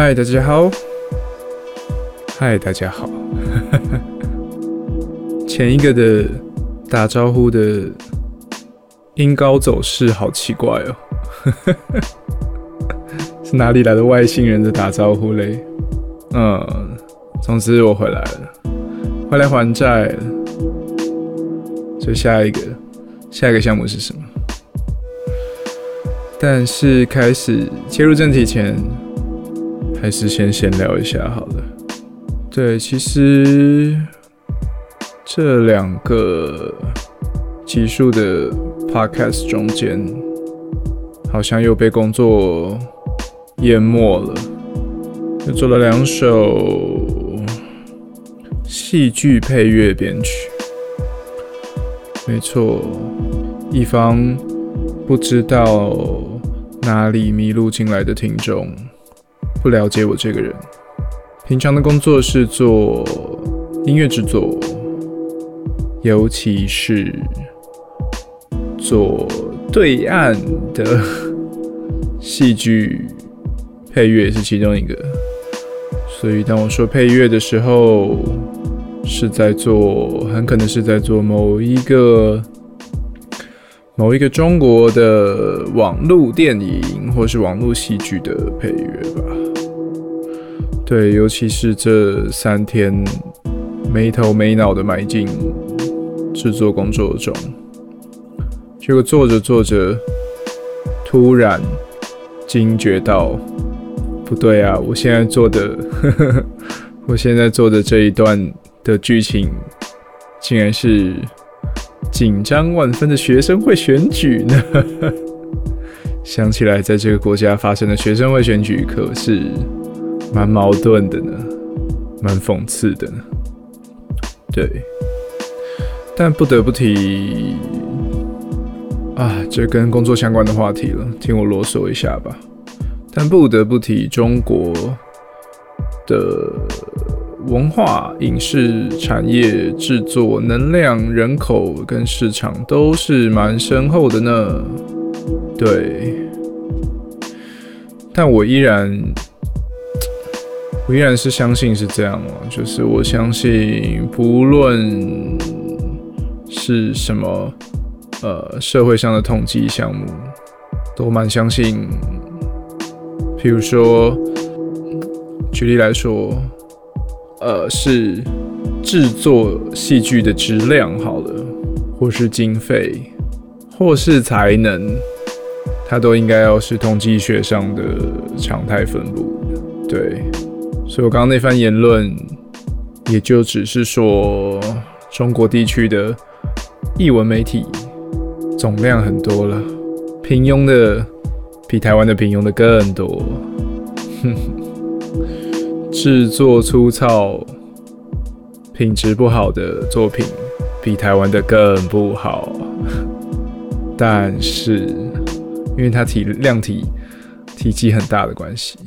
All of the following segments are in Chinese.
嗨，大家好。嗨，大家好。前一个的打招呼的音高走势好奇怪哦，是哪里来的外星人的打招呼嘞？嗯，总之我回来了，回来还债了。所以下一个，下一个项目是什么？但是开始切入正题前。还是先闲聊一下好了。对，其实这两个集数的 podcast 中间，好像又被工作淹没了。又做了两首戏剧配乐编曲，没错，一方不知道哪里迷路进来的听众。不了解我这个人，平常的工作是做音乐制作，尤其是做对岸的戏剧配乐是其中一个。所以当我说配乐的时候，是在做，很可能是在做某一个某一个中国的网络电影或是网络戏剧的配乐吧。对，尤其是这三天没头没脑的埋进制作工作中，结果做着做着，突然惊觉到不对啊！我现在做的，我现在做的这一段的剧情，竟然是紧张万分的学生会选举呢！想起来，在这个国家发生的学生会选举，可是……蛮矛盾的呢，蛮讽刺的呢。对，但不得不提啊，这跟工作相关的话题了，听我啰嗦一下吧。但不得不提中国的文化、影视产业、制作、能量、人口跟市场都是蛮深厚的呢。对，但我依然。我依然是相信是这样哦，就是我相信，不论是什么呃社会上的统计项目，都蛮相信。譬如说，举例来说，呃，是制作戏剧的质量好了，或是经费，或是才能，它都应该要是统计学上的常态分布，对。所以我刚刚那番言论，也就只是说，中国地区的译文媒体总量很多了，平庸的比台湾的平庸的更多，制作粗糙、品质不好的作品比台湾的更不好。但是，因为它体量体体积很大的关系。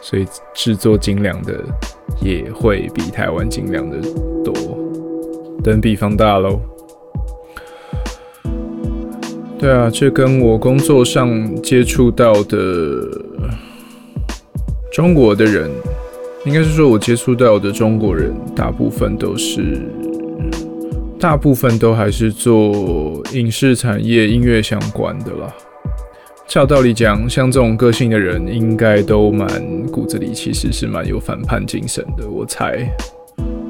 所以制作精良的也会比台湾精良的多，等比放大喽。对啊，这跟我工作上接触到的中国的人，应该是说我接触到的中国人，大部分都是，大部分都还是做影视产业、音乐相关的啦。照道理讲，像这种个性的人，应该都蛮骨子里其实是蛮有反叛精神的，我猜。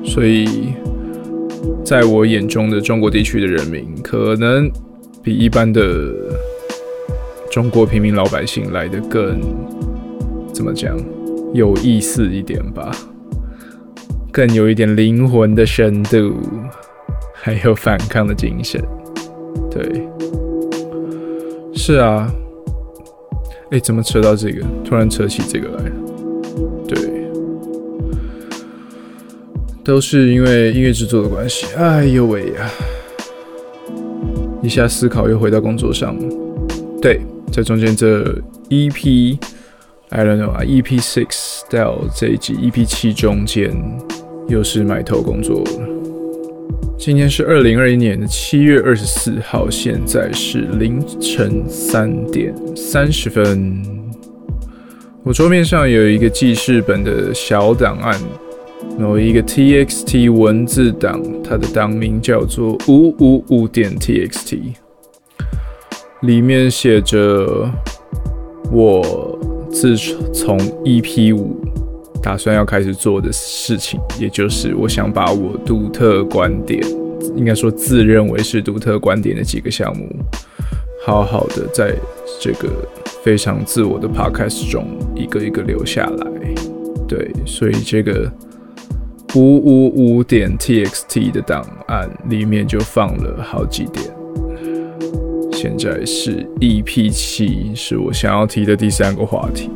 所以，在我眼中的中国地区的人民，可能比一般的中国平民老百姓来的更怎么讲有意思一点吧，更有一点灵魂的深度，还有反抗的精神。对，是啊。哎，怎么扯到这个？突然扯起这个来，对，都是因为音乐制作的关系。哎呦喂呀！一下思考又回到工作上了。对，在中间这 EP，I don't know 啊，EP six 到这一集 EP 七中间，又是埋头工作了。今天是二零二一年的七月二十四号，现在是凌晨三点三十分。我桌面上有一个记事本的小档案，有一个 TXT 文字档，它的档名叫做五五五点 TXT，里面写着我自从 EP 五打算要开始做的事情，也就是我想把我独特观点，应该说自认为是独特观点的几个项目，好好的在这个。非常自我的 podcast 中，一个一个留下来。对，所以这个五五五点 txt 的档案里面就放了好几点。现在是 EP 七，是我想要提的第三个话题。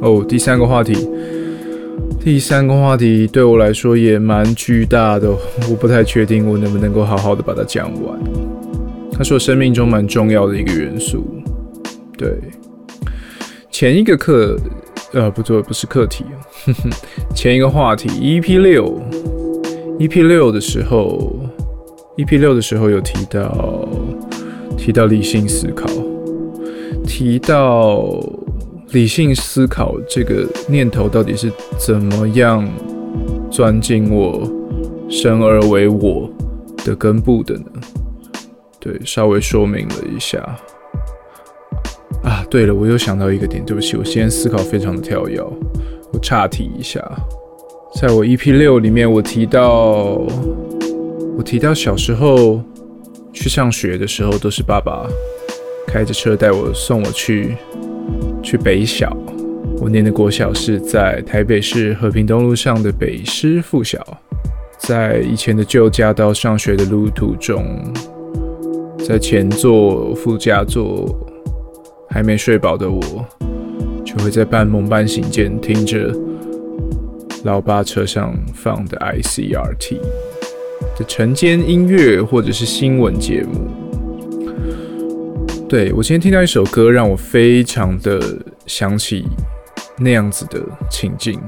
哦，第三个话题，第三个话题对我来说也蛮巨大的，我不太确定我能不能够好好的把它讲完。它是我生命中蛮重要的一个元素。对，前一个课，呃，不对，不是课题 前一个话题，EP 六，EP 六的时候，EP 六的时候有提到提到理性思考，提到理性思考这个念头到底是怎么样钻进我生而为我的根部的呢？对，稍微说明了一下。啊，对了，我又想到一个点，对不起，我现在思考非常的跳跃，我岔题一下，在我 EP 六里面，我提到，我提到小时候去上学的时候，都是爸爸开着车带我送我去去北小，我念的国小是在台北市和平东路上的北师附小，在以前的旧家到上学的路途中，在前座、副驾座。还没睡饱的我，就会在半梦半醒间听着老爸车上放的 ICRT 的晨间音乐，或者是新闻节目。对我今天听到一首歌，让我非常的想起那样子的情境，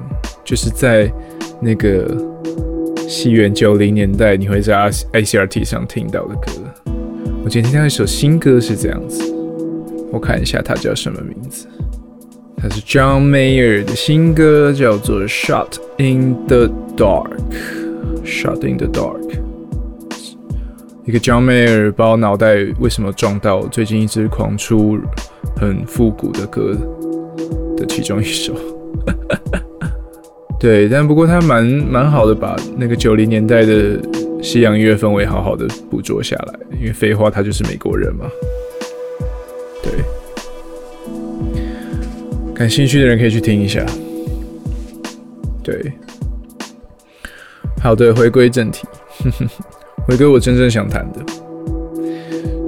就是在那个西元九零年代，你会在 ICRT 上听到的歌。我今天听到一首新歌是这样子。我看一下它叫什么名字，它是 John Mayer 的新歌，叫做《Shot in the Dark》。Shot in the Dark，一个 John Mayer 把脑袋为什么撞到最近一直狂出很复古的歌的其中一首。对，但不过他蛮蛮好的，把那个九零年代的西洋音乐氛围好好的捕捉下来。因为废话，他就是美国人嘛。对，感兴趣的人可以去听一下。对，好的，回归正题，回归我真正想谈的，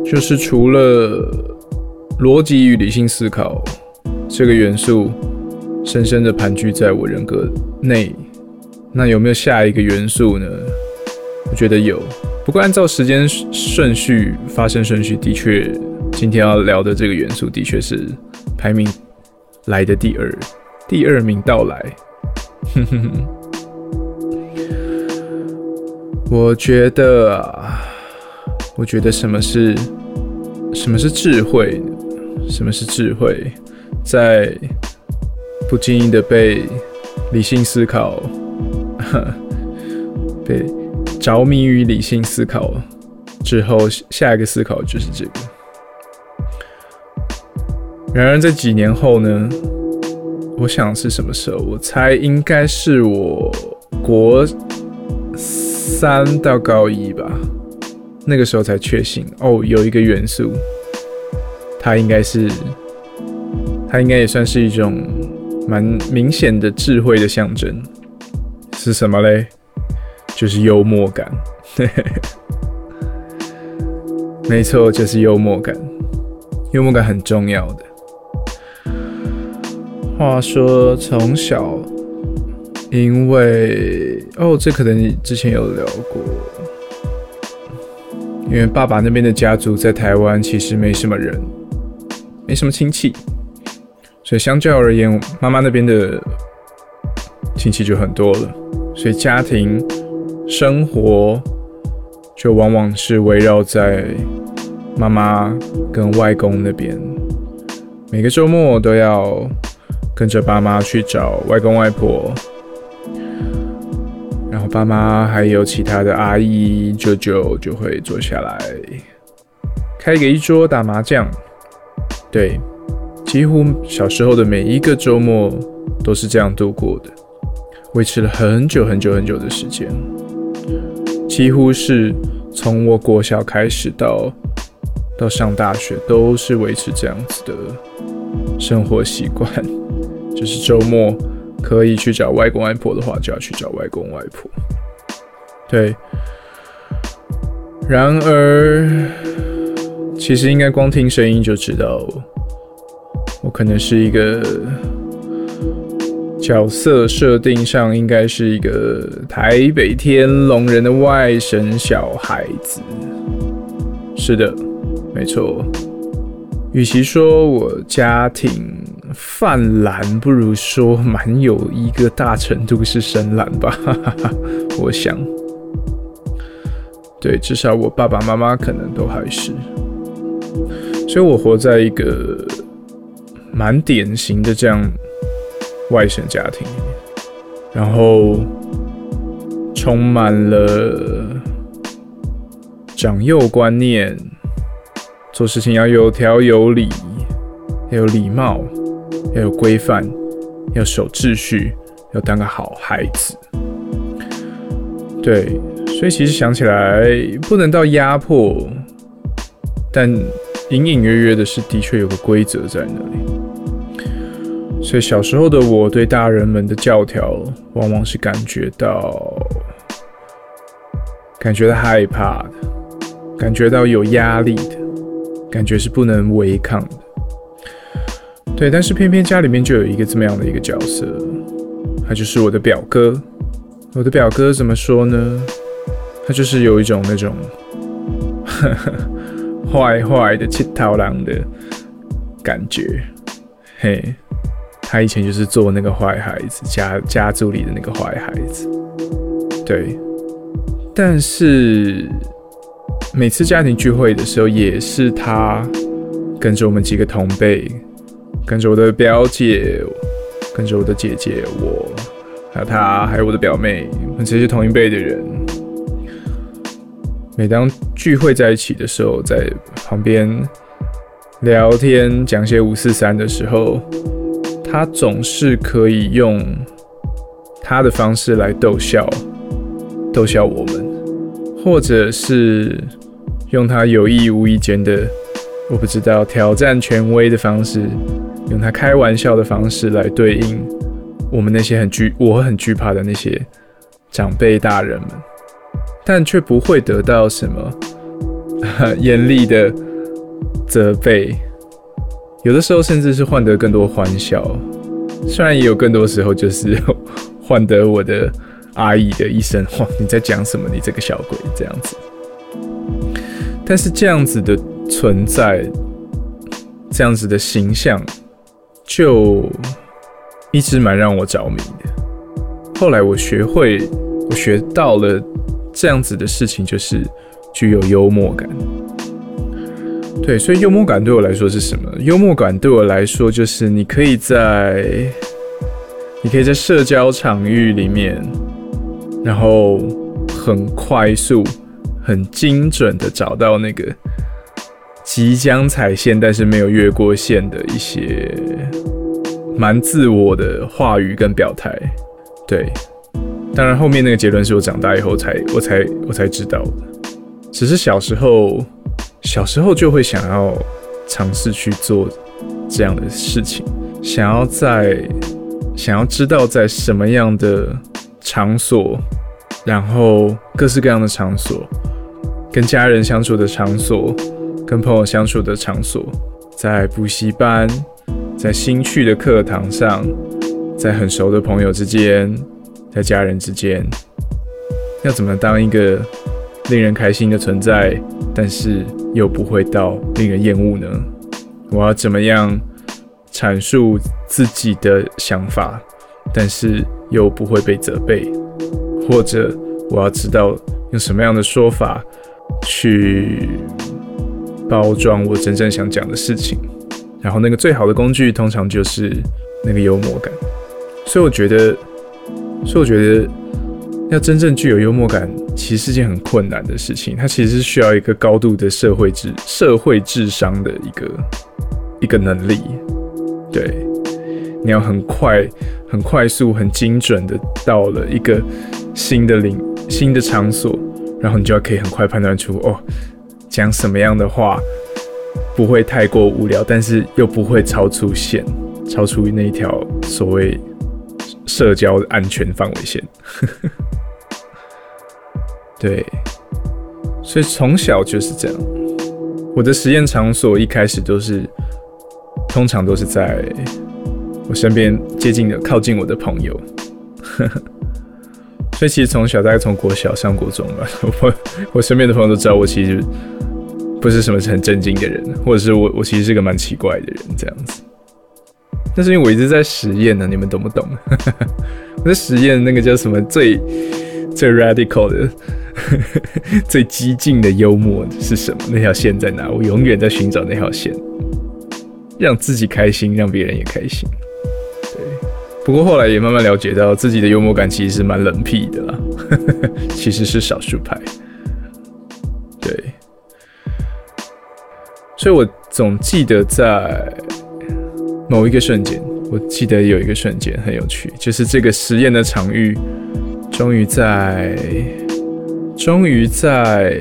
就是除了逻辑与理性思考这个元素深深的盘踞在我人格内，那有没有下一个元素呢？我觉得有，不过按照时间顺序发生顺序，的确。今天要聊的这个元素，的确是排名来的第二，第二名到来。哼哼哼我觉得啊，我觉得什么是什么是智慧？什么是智慧？在不经意的被理性思考，被着迷于理性思考之后，下一个思考就是这个。然而，在几年后呢？我想是什么时候？我猜应该是我国三到高一吧。那个时候才确信哦，有一个元素，它应该是，它应该也算是一种蛮明显的智慧的象征。是什么嘞？就是幽默感。没错，就是幽默感。幽默感很重要的。话说，从小，因为哦，这可能之前有聊过，因为爸爸那边的家族在台湾其实没什么人，没什么亲戚，所以相较而言，妈妈那边的亲戚就很多了，所以家庭生活就往往是围绕在妈妈跟外公那边，每个周末都要。跟着爸妈去找外公外婆，后爸妈还有其他的阿姨舅舅就会坐下来，开个一桌打麻将。对，几乎小时候的每一个周末都是这样度过的，维持了很久很久很久的时间，几乎是从我国小开始到到上大学都是维持这样子的生活习惯。就是周末可以去找外公外婆的话，就要去找外公外婆。对，然而其实应该光听声音就知道，我可能是一个角色设定上应该是一个台北天龙人的外甥小孩子。是的，没错。与其说我家庭。泛蓝不如说蛮有一个大程度是深蓝吧，我想，对，至少我爸爸妈妈可能都还是，所以我活在一个蛮典型的这样外省家庭里面，然后充满了长幼观念，做事情要有条有理，要有礼貌。要有规范，要守秩序，要当个好孩子。对，所以其实想起来不能到压迫，但隐隐约约的是，的确有个规则在那里。所以小时候的我对大人们的教条，往往是感觉到感觉到害怕的，感觉到有压力的，感觉是不能违抗的。对，但是偏偏家里面就有一个这么样的一个角色，他就是我的表哥。我的表哥怎么说呢？他就是有一种那种 坏坏的七头狼的感觉。嘿，他以前就是做那个坏孩子，家家族里的那个坏孩子。对，但是每次家庭聚会的时候，也是他跟着我们几个同辈。跟着我的表姐，跟着我的姐姐，我还有她，还有我的表妹，我们这些同一辈的人。每当聚会在一起的时候，在旁边聊天讲些五四三的时候，他总是可以用他的方式来逗笑，逗笑我们，或者是用他有意无意间的，我不知道挑战权威的方式。用他开玩笑的方式来对应我们那些很惧我很惧怕的那些长辈大人们，但却不会得到什么 严厉的责备，有的时候甚至是换得更多欢笑，虽然也有更多时候就是 换得我的阿姨的一声“哇，你在讲什么？你这个小鬼”这样子。但是这样子的存在，这样子的形象。就一直蛮让我着迷的。后来我学会，我学到了这样子的事情，就是具有幽默感。对，所以幽默感对我来说是什么？幽默感对我来说，就是你可以在，你可以在社交场域里面，然后很快速、很精准的找到那个。即将踩线，但是没有越过线的一些蛮自我的话语跟表态，对。当然后面那个结论是我长大以后才我才我才知道的。只是小时候小时候就会想要尝试去做这样的事情，想要在想要知道在什么样的场所，然后各式各样的场所，跟家人相处的场所。跟朋友相处的场所，在补习班，在新去的课堂上，在很熟的朋友之间，在家人之间，要怎么当一个令人开心的存在，但是又不会到令人厌恶呢？我要怎么样阐述自己的想法，但是又不会被责备？或者我要知道用什么样的说法去？包装我真正想讲的事情，然后那个最好的工具通常就是那个幽默感。所以我觉得，所以我觉得要真正具有幽默感，其实是件很困难的事情。它其实是需要一个高度的社会智社会智商的一个一个能力。对，你要很快、很快速、很精准的到了一个新的领新的场所，然后你就要可以很快判断出哦，讲什么样的话不会太过无聊，但是又不会超出线，超出那一条所谓。社交安全范围线，对，所以从小就是这样。我的实验场所一开始都是，通常都是在我身边接近的、靠近我的朋友。所以其实从小，大概从国小上国中吧，我我身边的朋友都知道我其实不是什么很正经的人，或者是我我其实是个蛮奇怪的人，这样子。那是因为我一直在实验呢，你们懂不懂？我在实验那个叫什么最最 radical 的、最激进的幽默是什么？那条线在哪？我永远在寻找那条线，让自己开心，让别人也开心。不过后来也慢慢了解到，自己的幽默感其实是蛮冷僻的啦，其实是少数派。对，所以我总记得在。某一个瞬间，我记得有一个瞬间很有趣，就是这个实验的场域，终于在，终于在，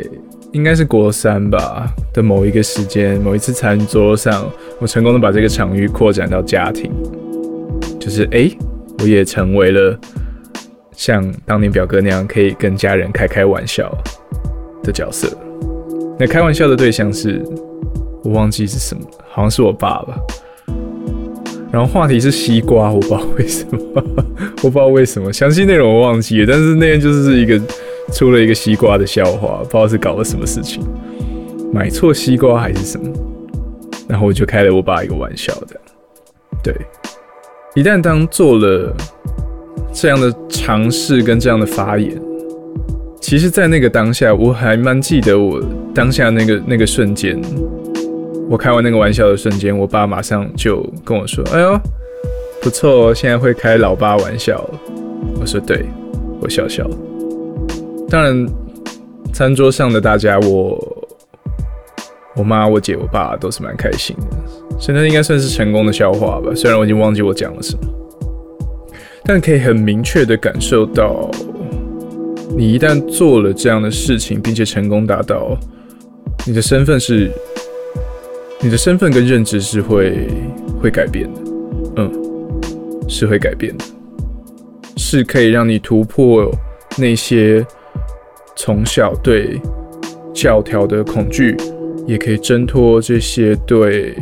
应该是国三吧的某一个时间，某一次餐桌上，我成功的把这个场域扩展到家庭，就是哎，我也成为了像当年表哥那样可以跟家人开开玩笑的角色。那开玩笑的对象是我忘记是什么，好像是我爸吧。然后话题是西瓜，我不知道为什么，我不知道为什么，详细内容我忘记了。但是那天就是一个出了一个西瓜的笑话，不知道是搞了什么事情，买错西瓜还是什么。然后我就开了我爸一个玩笑的。对，一旦当做了这样的尝试跟这样的发言，其实，在那个当下，我还蛮记得我当下那个那个瞬间。我开完那个玩笑的瞬间，我爸马上就跟我说：“哎呦，不错哦，现在会开老爸玩笑。”我说：“对。”我笑笑。当然，餐桌上的大家，我、我妈、我姐、我爸都是蛮开心的，所以那应该算是成功的笑话吧。虽然我已经忘记我讲了什么，但可以很明确的感受到，你一旦做了这样的事情，并且成功达到，你的身份是。你的身份跟认知是会会改变的，嗯，是会改变的，是可以让你突破那些从小对教条的恐惧，也可以挣脱这些对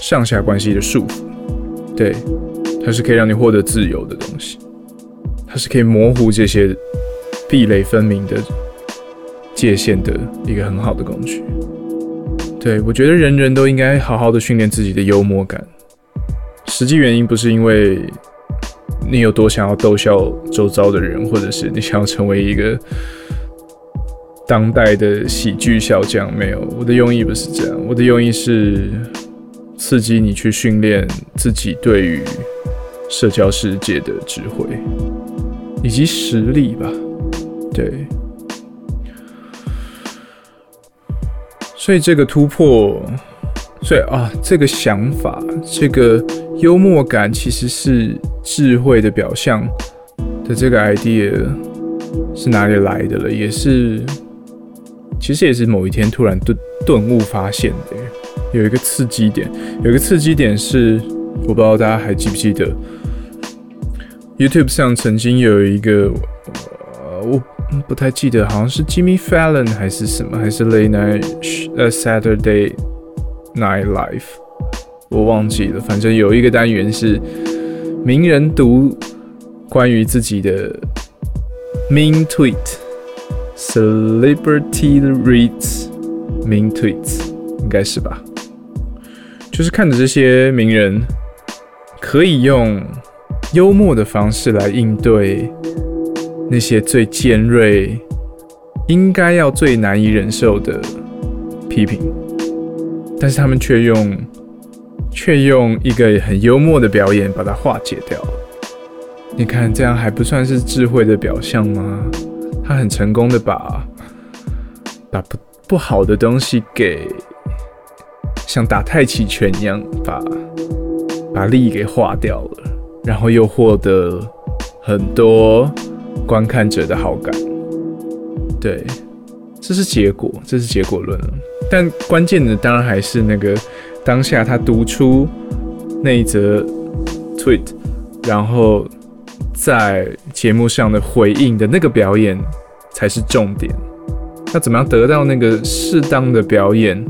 上下关系的束缚。对，它是可以让你获得自由的东西，它是可以模糊这些壁垒分明的界限的一个很好的工具。对，我觉得人人都应该好好的训练自己的幽默感。实际原因不是因为你有多想要逗笑周遭的人，或者是你想要成为一个当代的喜剧小将。没有，我的用意不是这样。我的用意是刺激你去训练自己对于社交世界的智慧以及实力吧。对。所以这个突破，所以啊，这个想法，这个幽默感，其实是智慧的表象的这个 idea 是哪里来的了？也是，其实也是某一天突然顿顿悟发现的。有一个刺激点，有一个刺激点是，我不知道大家还记不记得，YouTube 上曾经有一个，呃，我。不太记得，好像是 Jimmy Fallon 还是什么，还是 Late Night 呃 Saturday Night Live，我忘记了。反正有一个单元是名人读关于自己的 mean Celebrity reads mean tweets，应该是吧？就是看着这些名人可以用幽默的方式来应对。那些最尖锐、应该要最难以忍受的批评，但是他们却用却用一个很幽默的表演把它化解掉了。你看，这样还不算是智慧的表象吗？他很成功的把把不不好的东西给像打太极拳一样，把把利益给化掉了，然后又获得很多观看者的好感。对，这是结果，这是结果论了。但关键的当然还是那个当下他读出那一则 tweet，然后。在节目上的回应的那个表演才是重点。那怎么样得到那个适当的表演？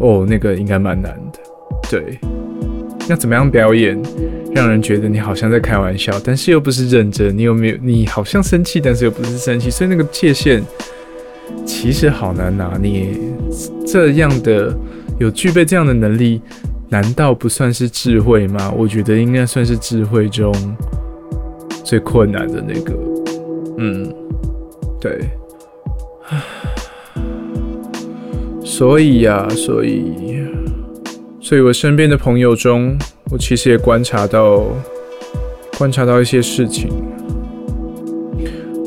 哦，那个应该蛮难的。对，要怎么样表演，让人觉得你好像在开玩笑，但是又不是认真？你有没有？你好像生气，但是又不是生气，所以那个界限其实好难拿捏。这样的有具备这样的能力，难道不算是智慧吗？我觉得应该算是智慧中。最困难的那个，嗯，对，所以呀，所以，所以我身边的朋友中，我其实也观察到，观察到一些事情。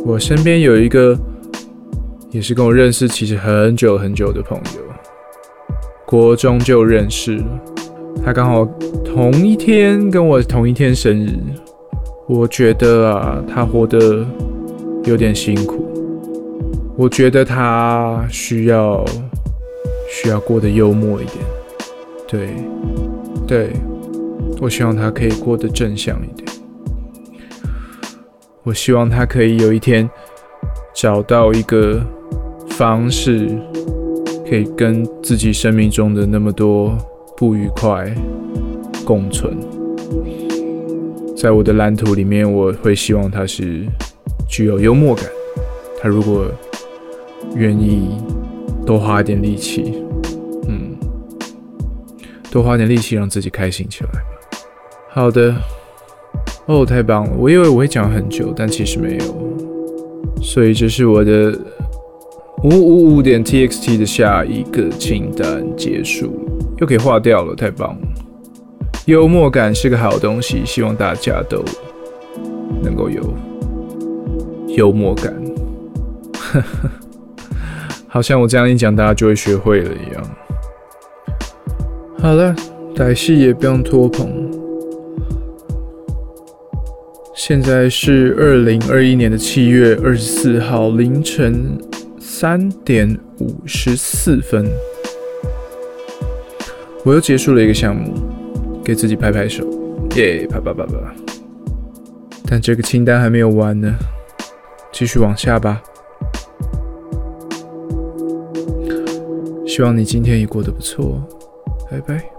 我身边有一个，也是跟我认识其实很久很久的朋友，国中就认识了，他刚好同一天跟我同一天生日。我觉得啊，他活得有点辛苦。我觉得他需要需要过得幽默一点。对，对，我希望他可以过得正向一点。我希望他可以有一天找到一个方式，可以跟自己生命中的那么多不愉快共存。在我的蓝图里面，我会希望他是具有幽默感。他如果愿意多花一点力气，嗯，多花点力气让自己开心起来。好的，哦，太棒了！我以为我会讲很久，但其实没有。所以这是我的五五五点 txt 的下一个清单结束，又可以划掉了，太棒了。幽默感是个好东西，希望大家都能够有幽默感。好像我这样一讲，大家就会学会了一样。好了，歹戏也不用拖棚。现在是二零二一年的七月二十四号凌晨三点五十四分，我又结束了一个项目。给自己拍拍手，耶！啪啪啪啪。但这个清单还没有完呢，继续往下吧。希望你今天也过得不错，拜拜。